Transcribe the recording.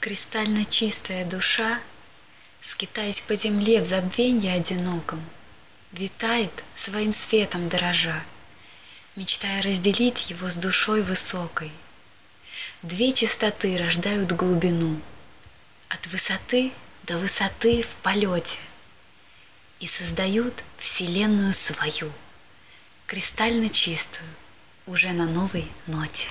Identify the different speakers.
Speaker 1: Кристально чистая душа, Скитаясь по земле в забвенье одиноком, Витает своим светом дорожа, Мечтая разделить его с душой высокой. Две чистоты рождают глубину, От высоты до высоты в полете, И создают вселенную свою, Кристально чистую, уже на новой ноте.